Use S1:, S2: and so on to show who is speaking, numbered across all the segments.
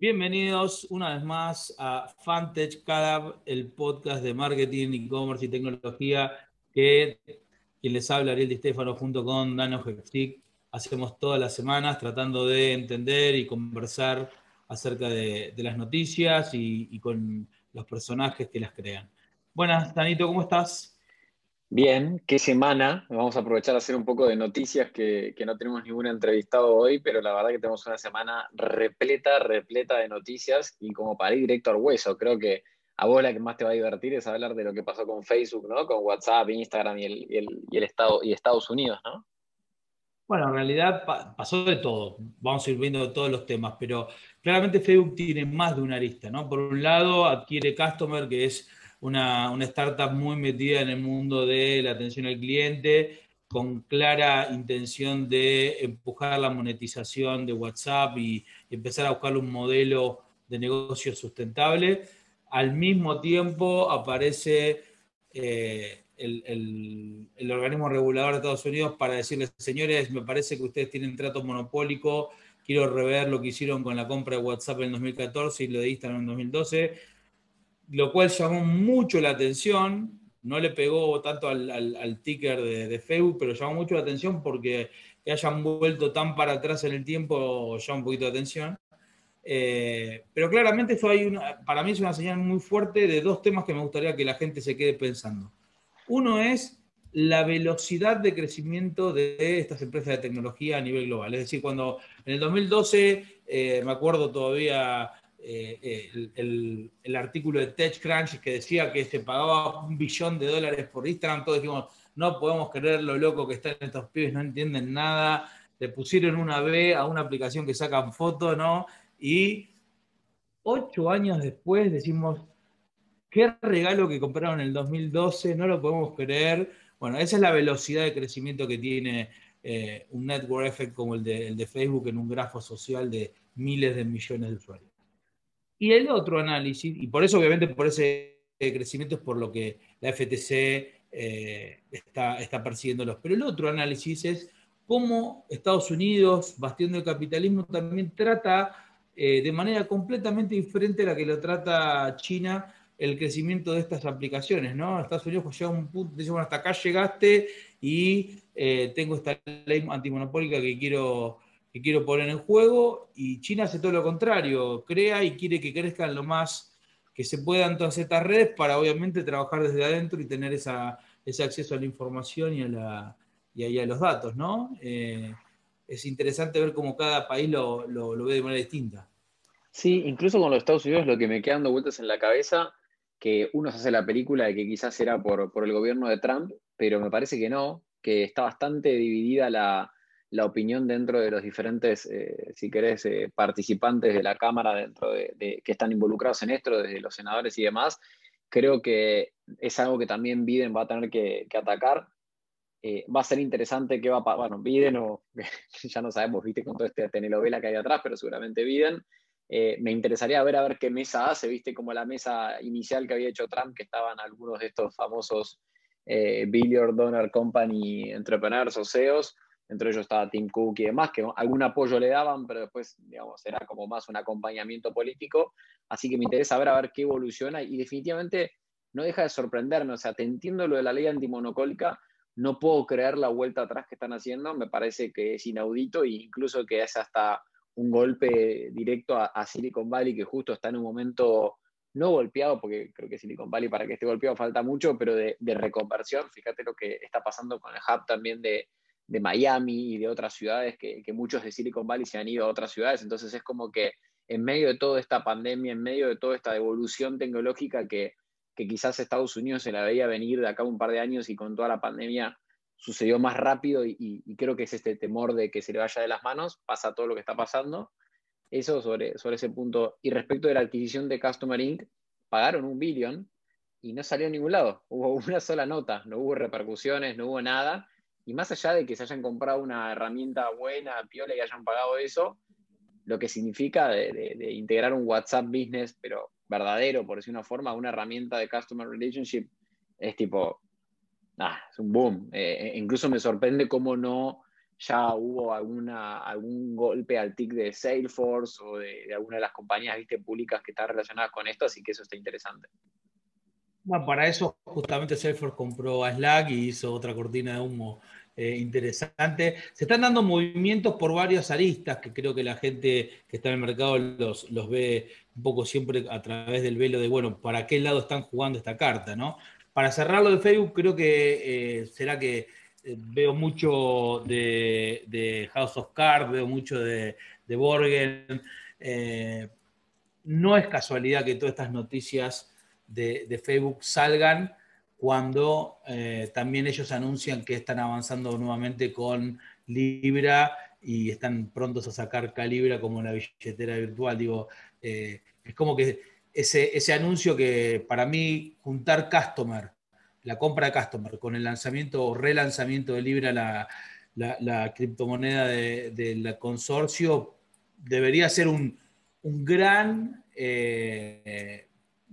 S1: Bienvenidos una vez más a Fantech Calab, el podcast de marketing, e-commerce y tecnología que quien les habla, Ariel Di Stefano, junto con Dano Hextic, hacemos todas las semanas tratando de entender y conversar acerca de, las noticias y, y, con los personajes que las crean. Buenas, Danito, ¿cómo estás?
S2: Bien, qué semana. Vamos a aprovechar a hacer un poco de noticias que, no tenemos ningún entrevistado hoy, pero la verdad que tenemos una semana repleta, repleta de noticias y como para ir directo al hueso, creo que a vos la que más te va a divertir es hablar de lo que pasó con Facebook, ¿no? Con WhatsApp, Instagram y el, el, Estado, y Estados Unidos, ¿no?
S1: Bueno, en realidad pasó de todo. Vamos a ir viendo todos los temas, pero claramente Facebook tiene más de una arista, ¿no? Por un lado, adquiere Customer, que es una, startup muy metida en el mundo de la atención al cliente, con clara intención de empujar la monetización de WhatsApp y empezar a buscar un modelo de negocio sustentable. Al mismo tiempo aparece eh, el, el, organismo regulador de Estados Unidos para decirles, señores, me parece que ustedes tienen trato monopólico, quiero rever lo que hicieron con la compra de WhatsApp en 2014 y lo de Instagram en 2012 lo cual llamó mucho la atención. No le pegó tanto al, ticker de, Facebook, pero llamó mucho la atención porque que hayan vuelto tan para atrás en el tiempo llama un poquito de atención. Eh, pero claramente esto hay una, para mí es una señal muy fuerte de dos temas que me gustaría que la gente se quede pensando. Uno es la velocidad de crecimiento de estas empresas de tecnología a nivel global. Es decir, cuando en el 2012, eh, me acuerdo todavía eh, el, artículo de TechCrunch que decía que se pagaba un billón de dólares por Instagram, todos dijimos, no podemos creer lo loco que están estos pibes, no entienden nada, le pusieron una B a una aplicación que sacan fotos, ¿no? Y ocho años después decimos, qué regalo que compraron en el 2012, no lo podemos creer. Bueno, esa es la velocidad de crecimiento que tiene eh, un network effect como el de, el de Facebook en un grafo social de miles de millones de usuarios. Y el otro análisis, y por eso obviamente por ese crecimiento es por lo que la FTC eh, está, está persiguiéndolos, pero el otro análisis es cómo Estados Unidos, bastión del capitalismo, también trata eh, de manera completamente diferente a la que lo trata China el crecimiento de estas aplicaciones, ¿no? Estados Unidos pues, llega a un punto, dice, bueno, hasta acá llegaste y eh, tengo esta ley antimonopólica que quiero quiero poner en juego y China hace todo lo contrario, crea y quiere que crezcan lo más que se puedan todas estas redes para obviamente trabajar desde adentro y tener esa, ese acceso a la información y a, la, y a, los datos, ¿no? Eh, es interesante ver cómo cada país lo, lo, ve de manera distinta.
S2: Sí, incluso con los Estados Unidos lo que me queda dando vueltas en la cabeza, que uno se hace la película de que quizás era por, por el gobierno de Trump, pero me parece que no, que está bastante dividida la, la opinión dentro de los diferentes, eh, si querés, eh, participantes de la Cámara dentro de, que están involucrados en esto, desde los senadores y demás, creo que es algo que también Biden va a tener que, atacar. Eh, va a ser interesante qué va a pasar. Bueno, Biden o ya no sabemos, viste, con toda esta telenovela que hay atrás, pero seguramente Biden. me interesaría ver a ver qué mesa hace, viste, como la mesa inicial que había hecho Trump, que estaban algunos de estos famosos Billion Donor Company entrepreneurs o CEOs entre ellos estaba Tim Cook y demás, que algún apoyo le daban, pero después, digamos, era como más un acompañamiento político. Así que me interesa ver a ver qué evoluciona y definitivamente no deja de sorprenderme. O sea, te entiendo lo de la ley antimonocólica, no puedo creer la vuelta atrás que están haciendo, me parece que es inaudito e incluso que es hasta un golpe directo a, Silicon Valley, que justo está en un momento no golpeado, porque creo que Silicon Valley para que esté golpeado falta mucho, pero de, de reconversión. Fíjate lo que está pasando con el hub también de, de Miami y de otras ciudades, que, muchos de Silicon Valley se han ido a otras ciudades. Entonces es como que en medio de toda esta pandemia, en medio de toda esta evolución tecnológica que, quizás Estados Unidos se la veía venir de acá un par de años y con toda la pandemia sucedió más rápido y, creo que es este temor de que se le vaya de las manos, pasa todo lo que está pasando. Eso sobre, sobre ese punto. Y respecto de la adquisición de Customer Inc., pagaron un billón y no salió a ningún lado. Hubo una sola nota, no hubo repercusiones, no hubo nada. Y más allá de que se hayan comprado una herramienta buena, piola y hayan pagado eso, lo que significa de, integrar un WhatsApp business, pero verdadero, por decir una forma, una herramienta de customer relationship, es tipo, ah, es un boom. Eh, eh, incluso me sorprende cómo no ya hubo alguna, algún golpe al TIC de Salesforce o de, alguna de las compañías ¿viste, públicas que están relacionadas con esto, así que eso está interesante.
S1: Bueno, para eso justamente Salesforce compró a Slack y hizo otra cortina de humo eh, interesante. Se están dando movimientos por varias aristas que creo que la gente que está en el mercado los, los ve un poco siempre a través del velo de, bueno, ¿para qué lado están jugando esta carta? ¿no? Para cerrarlo de Facebook, creo que eh, será que eh, veo mucho de, House of Cards, veo mucho de, Borgen. Eh, no es casualidad que todas estas noticias de, Facebook salgan cuando eh, también ellos anuncian que están avanzando nuevamente con Libra y están prontos a sacar Calibra como la billetera virtual. Digo, es como que ese, ese anuncio que para mí juntar customer la compra de Customer con el lanzamiento o relanzamiento de Libra, la, criptomoneda del consorcio, debería ser un, gran, eh,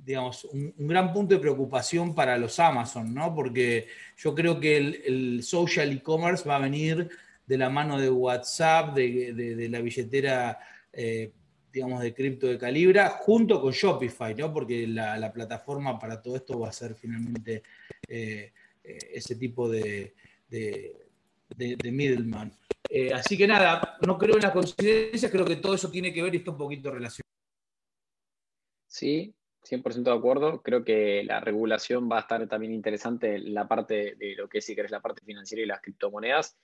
S1: digamos, un, gran punto de preocupación para los Amazon, ¿no? Porque yo creo que el, social e-commerce va a venir de la mano de WhatsApp, de, la billetera. Eh, digamos, de cripto de Calibra, junto con Shopify, ¿no? Porque la, plataforma para todo esto va a ser finalmente eh, eh, ese tipo de, middleman. Eh, así que nada, no creo en las coincidencias, creo que todo eso tiene que ver y está un poquito relacionado.
S2: Sí, 100% de acuerdo. Creo que la regulación va a estar también interesante en la parte de lo que es, si querés, la parte financiera y las criptomonedas.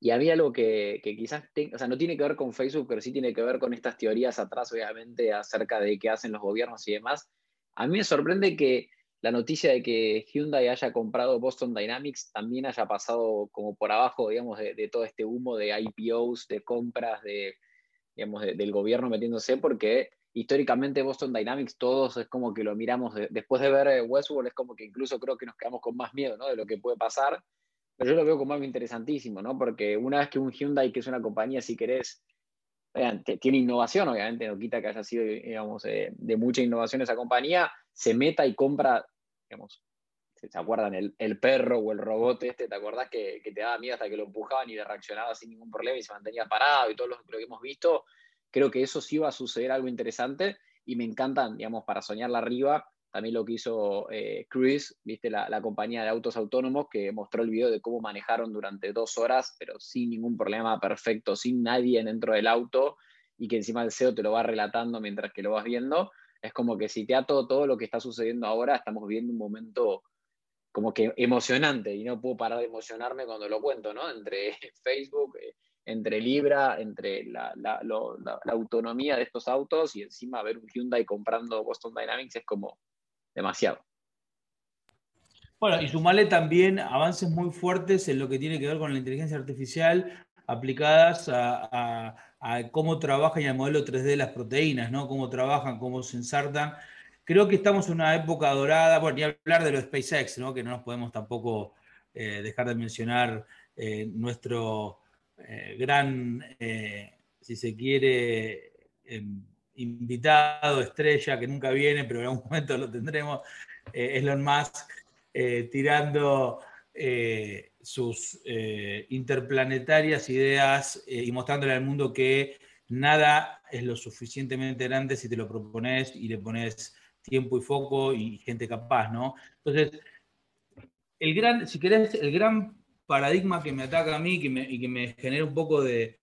S2: Y había algo que, quizás, o sea, no tiene que ver con Facebook, pero sí tiene que ver con estas teorías atrás, obviamente, acerca de qué hacen los gobiernos y demás. A mí me sorprende que la noticia de que Hyundai haya comprado Boston Dynamics también haya pasado como por abajo, digamos, de, todo este humo de IPOs, de compras, de, digamos, del gobierno metiéndose, porque históricamente Boston Dynamics todos es como que lo miramos, después de ver Westworld es como que incluso creo que nos quedamos con más miedo, ¿no? De lo que puede pasar pero yo lo veo como algo interesantísimo, ¿no? Porque una vez que un Hyundai, que es una compañía, si querés, tiene innovación, obviamente, no quita que haya sido, digamos, eh, de mucha innovación esa compañía, se meta y compra, digamos, ¿se acuerdan? El, el perro o el robot este, ¿te acordás que, que, te daba miedo hasta que lo empujaban y reaccionaba sin ningún problema y se mantenía parado y todo lo, lo que hemos visto? Creo que eso sí va a suceder algo interesante y me encantan, digamos, para soñarla arriba, también lo que hizo eh, Cruise, viste, la, compañía de autos autónomos, que mostró el video de cómo manejaron durante dos horas, pero sin ningún problema, perfecto, sin nadie dentro del auto, y que encima el CEO te lo va relatando mientras que lo vas viendo. Es como que si te ato todo lo que está sucediendo ahora, estamos viendo un momento como que emocionante, y no puedo parar de emocionarme cuando lo cuento, ¿no? Entre Facebook, eh, entre Libra, entre la, autonomía de estos autos y encima ver un Hyundai comprando Boston Dynamics es como demasiado.
S1: Bueno, y sumarle también avances muy fuertes en lo que tiene que ver con la inteligencia artificial aplicadas a, cómo trabajan y al modelo 3D de las proteínas, ¿no? Cómo trabajan, cómo se ensartan. Creo que estamos en una época dorada, bueno, y hablar de los SpaceX, ¿no? Que no nos podemos tampoco eh, dejar de mencionar eh, nuestro eh, gran, si se quiere, em, invitado, estrella, que nunca viene, pero en algún momento lo tendremos, eh, Elon Musk, eh, tirando eh, sus interplanetarias ideas y mostrándole al mundo que nada es lo suficientemente grande si te lo propones y le pones tiempo y foco y gente capaz, ¿no? Entonces, el gran, si querés, el gran paradigma que me ataca a mí y que me genera un poco de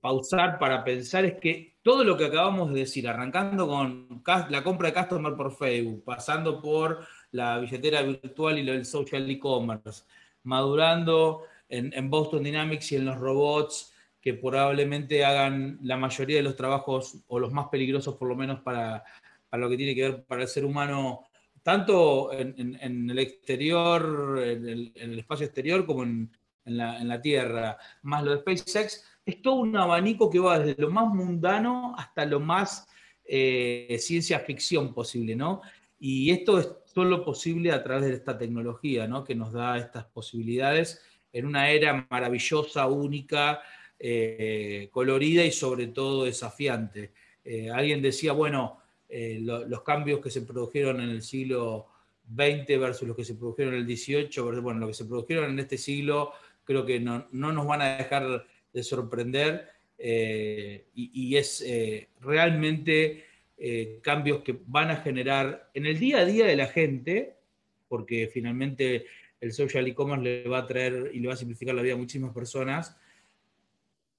S1: pausar para pensar es que todo lo que acabamos de decir, arrancando con la compra de Customer por Facebook, pasando por la billetera virtual y el social e-commerce, madurando en, Boston Dynamics y en los robots que probablemente hagan la mayoría de los trabajos o los más peligrosos por lo menos para, lo que tiene que ver para el ser humano, tanto en, el exterior, en el espacio exterior como en, la, Tierra, más lo de SpaceX, es todo un abanico que va desde lo más mundano hasta lo más eh, ciencia ficción posible, ¿no? Y esto es solo posible a través de esta tecnología, ¿no? Que nos da estas posibilidades en una era maravillosa, única, eh, colorida y sobre todo desafiante. Eh, alguien decía, bueno, los cambios que se produjeron en el siglo XX versus los que se produjeron en el 18, bueno, lo que se produjeron en este siglo, creo que no, nos van a dejar de sorprender eh, y, es eh, realmente eh, cambios que van a generar en el día a día de la gente, porque finalmente el social e-commerce le va a traer y le va a simplificar la vida a muchísimas personas,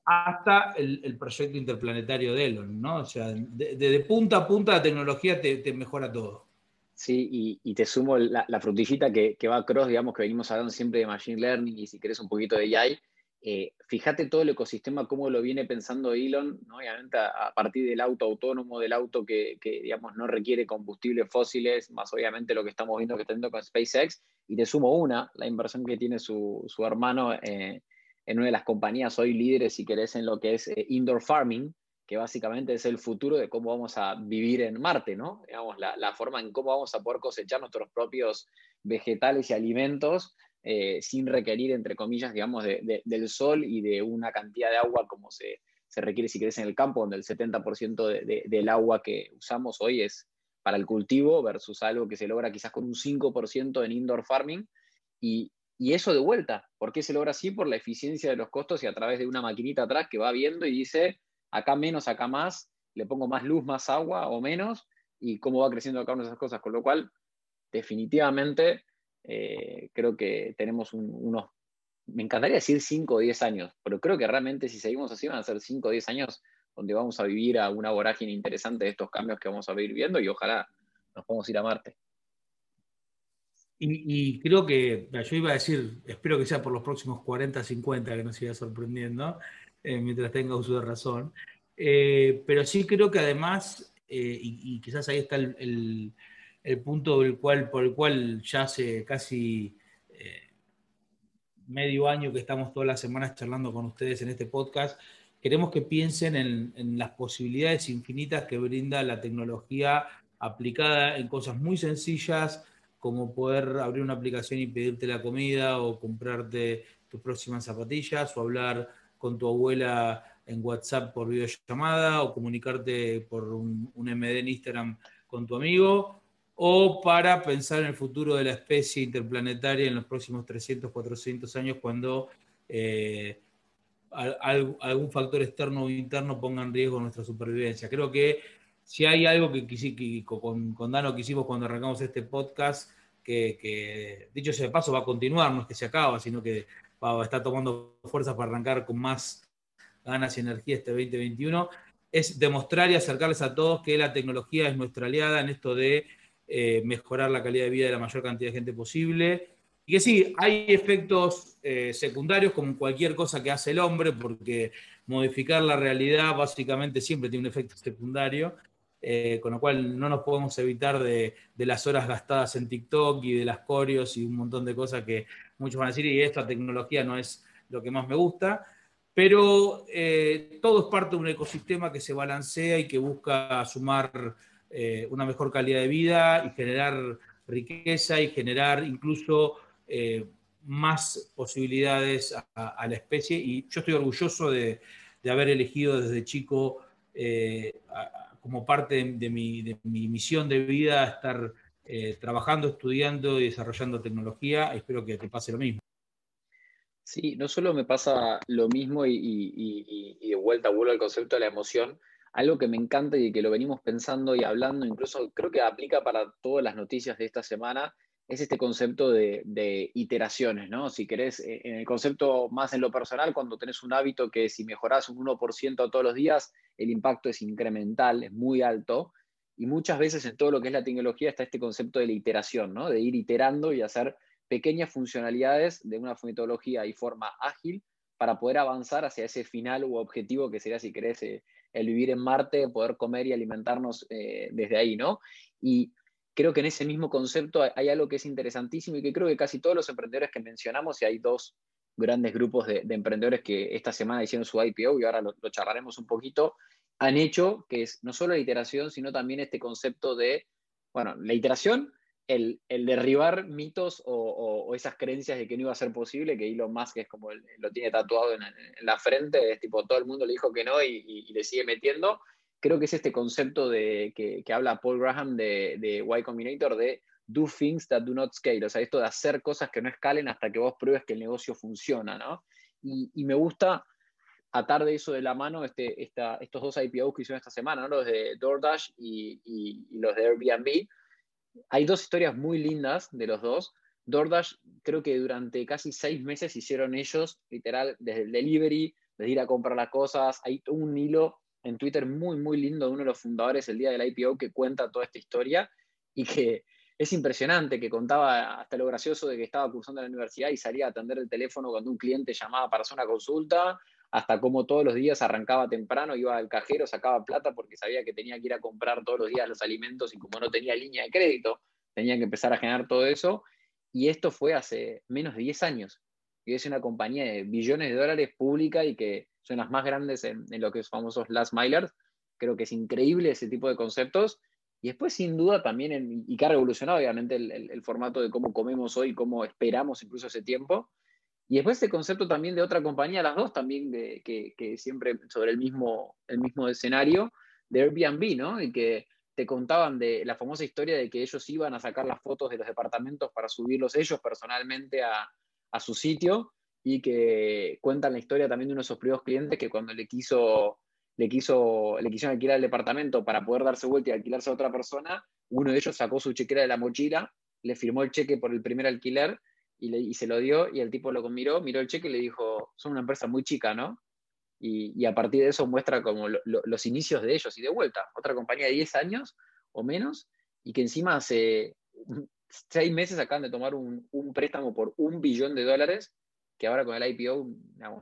S1: hasta el, proyecto interplanetario de Elon, ¿no? O sea, de, punta a punta la tecnología te, mejora todo.
S2: Sí, y, te sumo la, frutillita que, que, va a cross, digamos, que venimos hablando siempre de Machine Learning y si querés un poquito de AI. Eh, fíjate todo el ecosistema, cómo lo viene pensando Elon, ¿no? obviamente a, partir del auto autónomo, del auto que, digamos, no requiere combustibles fósiles, más obviamente lo que estamos viendo que está con SpaceX, y te sumo una, la inversión que tiene su, su hermano eh, en una de las compañías hoy líderes, si querés, en lo que es eh, indoor farming, que básicamente es el futuro de cómo vamos a vivir en Marte, ¿no? Digamos, la, la forma en cómo vamos a poder cosechar nuestros propios vegetales y alimentos eh, sin requerir, entre comillas, digamos, del sol y de una cantidad de agua como se, se requiere si querés en el campo, donde el 70% del agua que usamos hoy es para el cultivo versus algo que se logra quizás con un 5% en indoor farming. Y, y eso de vuelta, ¿por qué se logra así? Por la eficiencia de los costos y a través de una maquinita atrás que va viendo y dice, acá menos, acá más, le pongo más luz, más agua o menos, y cómo va creciendo acá una esas cosas. Con lo cual, definitivamente, eh, creo que tenemos unos, me encantaría decir 5 o 10 años, pero creo que realmente si seguimos así van a ser 5 o 10 años donde vamos a vivir a una vorágine interesante de estos cambios que vamos a ir viendo y ojalá nos podamos ir a Marte.
S1: Y, creo que, yo iba a decir, espero que sea por los próximos 40, 50 que nos siga sorprendiendo, eh, mientras tenga uso de razón. Eh, pero sí creo que además, eh, y, quizás ahí está el, punto cual, por el cual ya hace casi medio año que estamos todas las semanas charlando con ustedes en este podcast, queremos que piensen en las posibilidades infinitas que brinda la tecnología aplicada en cosas muy sencillas como poder abrir una aplicación y pedirte la comida o comprarte tus próximas zapatillas o hablar con tu abuela en WhatsApp por videollamada o comunicarte por un, MD en Instagram con tu amigo o para pensar en el futuro de la especie interplanetaria en los próximos 300, 400 años cuando eh, algún factor externo o interno ponga en riesgo nuestra supervivencia. Creo que si hay algo que, con, con Dano quisimos cuando arrancamos este podcast, que, dicho sea de paso va a continuar, no es que se acaba, sino que va, está tomando fuerzas para arrancar con más ganas y energía este 2021, es demostrar y acercarles a todos que la tecnología es nuestra aliada en esto de eh, mejorar la calidad de vida de la mayor cantidad de gente posible. Y que sí, hay efectos eh, secundarios como cualquier cosa que hace el hombre, porque modificar la realidad básicamente siempre tiene un efecto secundario. Eh, con lo cual no nos podemos evitar de, las horas gastadas en TikTok y de las coreos y un montón de cosas que muchos van a decir, y esta tecnología no es lo que más me gusta, pero eh, todo es parte de un ecosistema que se balancea y que busca sumar eh, una mejor calidad de vida y generar riqueza y generar incluso más posibilidades a, la especie. Y yo estoy orgulloso de, haber elegido desde chico como parte de, mi, misión de vida estar eh, trabajando, estudiando y desarrollando tecnología. Espero que te pase lo mismo.
S2: Sí, no solo me pasa lo mismo y, de vuelta vuelvo al concepto de la emoción, algo que me encanta y que lo venimos pensando y hablando, incluso creo que aplica para todas las noticias de esta semana, es este concepto de, iteraciones, ¿no? Si querés, eh, en el concepto más en lo personal, cuando tenés un hábito que si mejorás un 1% todos los días, el impacto es incremental, es muy alto. Y muchas veces en todo lo que es la tecnología está este concepto de la iteración, ¿no? De ir iterando y hacer pequeñas funcionalidades de una metodología y forma ágil para poder avanzar hacia ese final u objetivo que sería, si querés, eh, el vivir en Marte, poder comer y alimentarnos eh, desde ahí, ¿no? Y creo que en ese mismo concepto hay, algo que es interesantísimo y que creo que casi todos los emprendedores que mencionamos, y hay dos grandes grupos de, emprendedores que esta semana hicieron su IPO y ahora lo, charlaremos un poquito, han hecho, que es no solo la iteración, sino también este concepto de, bueno, la iteración, el, derribar mitos o, esas creencias de que no iba a ser posible, que Elon Musk es como lo tiene tatuado en, la frente, es tipo todo el mundo le dijo que no y le sigue metiendo, creo que es este concepto de, que, habla Paul Graham de, de Y Combinator, de do things that do not scale, o sea, esto de hacer cosas que no escalen hasta que vos pruebes que el negocio funciona, ¿no? Y, me gusta atar de eso de la mano este, estos dos IPOs que hicieron esta semana, ¿no? los de DoorDash y, y, los de Airbnb. Hay dos historias muy lindas de los dos. DoorDash creo que durante casi seis meses hicieron ellos, literal, desde el delivery, desde ir a comprar las cosas. Hay un hilo en Twitter muy, muy lindo de uno de los fundadores el día del IPO que cuenta toda esta historia y que es impresionante, que contaba hasta lo gracioso de que estaba cursando en la universidad y salía a atender el teléfono cuando un cliente llamaba para hacer una consulta, hasta cómo todos los días arrancaba temprano, iba al cajero, sacaba plata porque sabía que tenía que ir a comprar todos los días los alimentos y como no tenía línea de crédito, tenía que empezar a generar todo eso. Y esto fue hace menos de 10 años. Y es una compañía de billones de dólares pública y que son las más grandes en, lo que es famosos last milers. Creo que es increíble ese tipo de conceptos. Y después, sin duda, también, y que ha revolucionado obviamente el, formato de cómo comemos hoy, cómo esperamos incluso ese tiempo. Y después ese concepto también de otra compañía, las dos también, de, que, siempre sobre el mismo, el mismo escenario, de Airbnb, ¿no? Y que te contaban de la famosa historia de que ellos iban a sacar las fotos de los departamentos para subirlos ellos personalmente a, a su sitio y que cuentan la historia también de uno de esos primeros clientes que cuando le quiso, le quiso, le quisieron alquilar el departamento para poder darse vuelta y alquilarse a otra persona, uno de ellos sacó su chequera de la mochila, le firmó el cheque por el primer alquiler y, se lo dio y el tipo lo miró, miró el cheque y le dijo, son una empresa muy chica, ¿no? Y, y a partir de eso muestra como los inicios de ellos y de vuelta, otra compañía de 10 años o menos y que encima hace seis meses acaban de tomar un, un préstamo por un billón de dólares que ahora con el IPO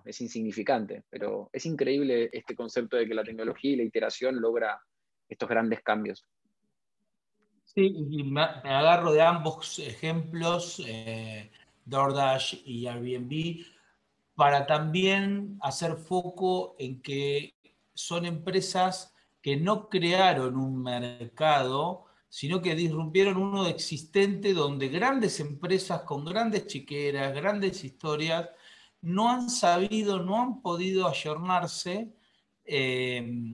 S2: es insignificante, pero es increíble este concepto de que la tecnología y la iteración logra estos grandes cambios.
S1: Sí, y me, agarro de ambos ejemplos, eh, DoorDash y Airbnb, para también hacer foco en que son empresas que no crearon un mercado, sino que disrumpieron uno existente donde grandes empresas con grandes chiqueras, grandes historias, no han sabido, no han podido ayornarse, eh,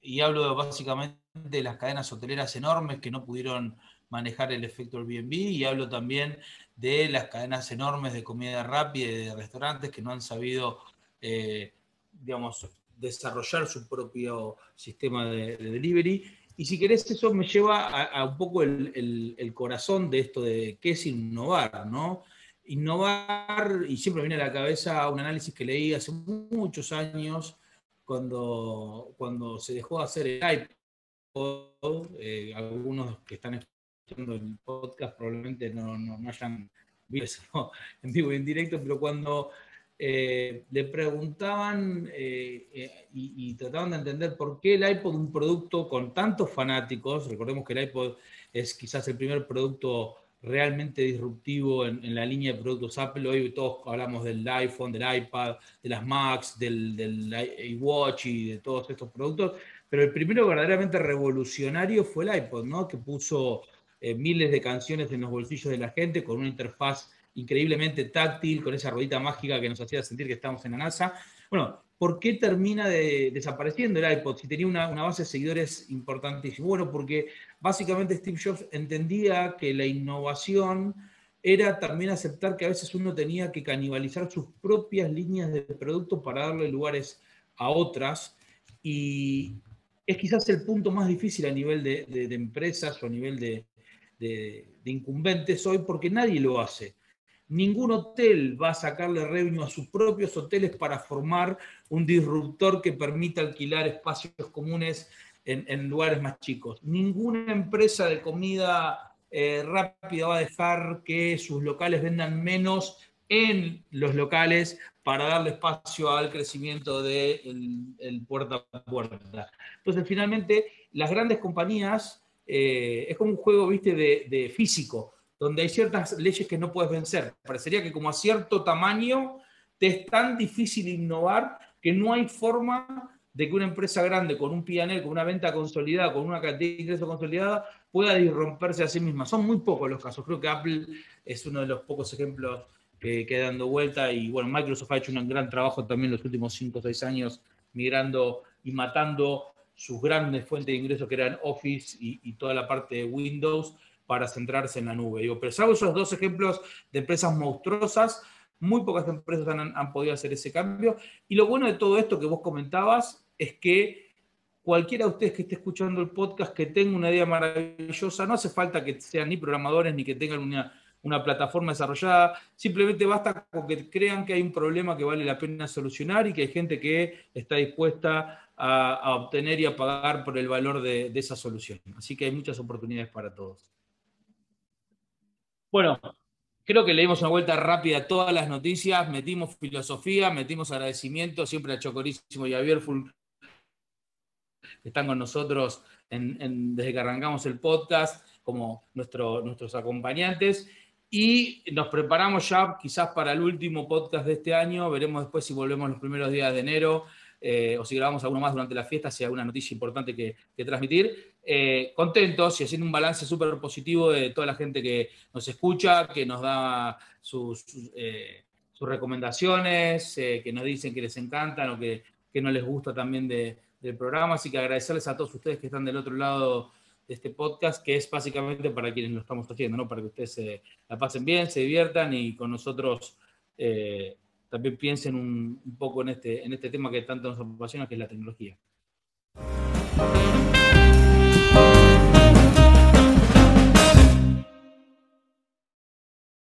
S1: y hablo básicamente de las cadenas hoteleras enormes que no pudieron manejar el efecto Airbnb, y hablo también de las cadenas enormes de comida rápida y de restaurantes que no han sabido, eh, digamos, desarrollar su propio sistema de delivery y si querés, eso me lleva a, un poco el, corazón de esto de qué es innovar, ¿no? Innovar, y siempre viene a la cabeza un análisis que leí hace muchos años, cuando, cuando se dejó de hacer el iPod, eh, algunos que están escuchando el podcast probablemente no, no, no hayan visto en vivo y en directo, pero cuando eh, le preguntaban eh, eh, y, trataban de entender por qué el iPod, un producto con tantos fanáticos, recordemos que el iPod es quizás el primer producto realmente disruptivo en, la línea de productos Apple. Hoy todos hablamos del iPhone, del iPad, de las Macs, del, del iWatch y de todos estos productos, pero el primero verdaderamente revolucionario fue el iPod, ¿no? que puso miles de canciones en los bolsillos de la gente con una interfaz increíblemente táctil, con esa ruedita mágica que nos hacía sentir que estamos en la NASA. Bueno, ¿por qué termina desapareciendo el iPod si tenía una, base de seguidores importantísima? Bueno, porque básicamente Steve Jobs entendía que la innovación era también aceptar que a veces uno tenía que canibalizar sus propias líneas de producto para darle lugares a otras. Y es quizás el punto más difícil a nivel de, empresas o a nivel de, incumbentes hoy, porque nadie lo hace. Ningún hotel va a sacarle revenue a sus propios hoteles para formar un disruptor que permita alquilar espacios comunes en, lugares más chicos. Ninguna empresa de comida eh, rápida va a dejar que sus locales vendan menos en los locales para darle espacio al crecimiento del de puerta a puerta. Entonces, finalmente, las grandes compañías eh, es como un juego, viste, de físico donde hay ciertas leyes que no puedes vencer. Parecería que como a cierto tamaño te es tan difícil innovar que no hay forma de que una empresa grande con un PNL, con una venta consolidada, con una cantidad de ingresos consolidada, pueda disromperse a sí misma. Son muy pocos los casos. Creo que Apple es uno de los pocos ejemplos que queda dando vuelta y bueno, Microsoft ha hecho un gran trabajo también los últimos 5 o 6 años migrando y matando sus grandes fuentes de ingresos que eran Office y, y toda la parte de Windows para centrarse en la nube. Digo, pero salvo esos dos ejemplos de empresas monstruosas, muy pocas empresas han, han, podido hacer ese cambio. Y lo bueno de todo esto que vos comentabas es que cualquiera de ustedes que esté escuchando el podcast que tenga una idea maravillosa, no hace falta que sean ni programadores ni que tengan una, una plataforma desarrollada, simplemente basta con que crean que hay un problema que vale la pena solucionar y que hay gente que está dispuesta a, obtener y a pagar por el valor de, esa solución. Así que hay muchas oportunidades para todos. Bueno, creo que le dimos una vuelta rápida a todas las noticias, metimos filosofía, metimos agradecimiento siempre a Chocorísimo y a Bierful que están con nosotros desde que arrancamos el podcast como nuestros acompañantes. Y nos preparamos ya quizás para el último podcast de este año. Veremos después si volvemos los primeros días de enero eh, o si grabamos alguno más durante la fiesta, si hay alguna noticia importante que, transmitir. Eh, contentos y haciendo un balance súper positivo de toda la gente que nos escucha, que nos da sus, eh, recomendaciones, que nos dicen que les encantan o que, no les gusta también del programa. Así que agradecerles a todos ustedes que están del otro lado de este podcast, que es básicamente para quienes lo estamos haciendo, ¿no? para que ustedes la pasen bien, se diviertan y con nosotros también piensen un, un poco en este, en este tema que tanto nos apasiona, que es la tecnología.